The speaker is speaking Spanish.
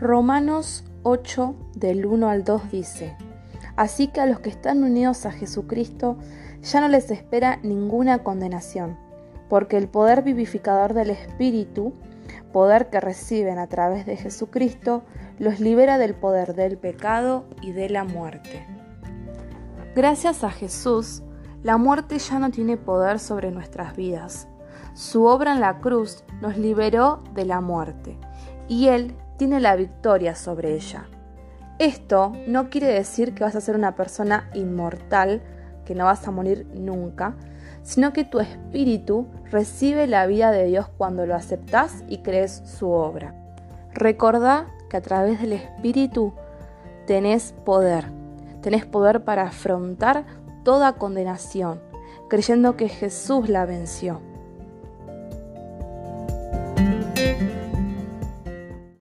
Romanos 8 del 1 al 2 dice, Así que a los que están unidos a Jesucristo ya no les espera ninguna condenación, porque el poder vivificador del Espíritu, poder que reciben a través de Jesucristo, los libera del poder del pecado y de la muerte. Gracias a Jesús, la muerte ya no tiene poder sobre nuestras vidas. Su obra en la cruz nos liberó de la muerte y Él tiene la victoria sobre ella. Esto no quiere decir que vas a ser una persona inmortal, que no vas a morir nunca, sino que tu espíritu recibe la vida de Dios cuando lo aceptas y crees su obra. Recordá que a través del espíritu tenés poder, tenés poder para afrontar toda condenación, creyendo que Jesús la venció.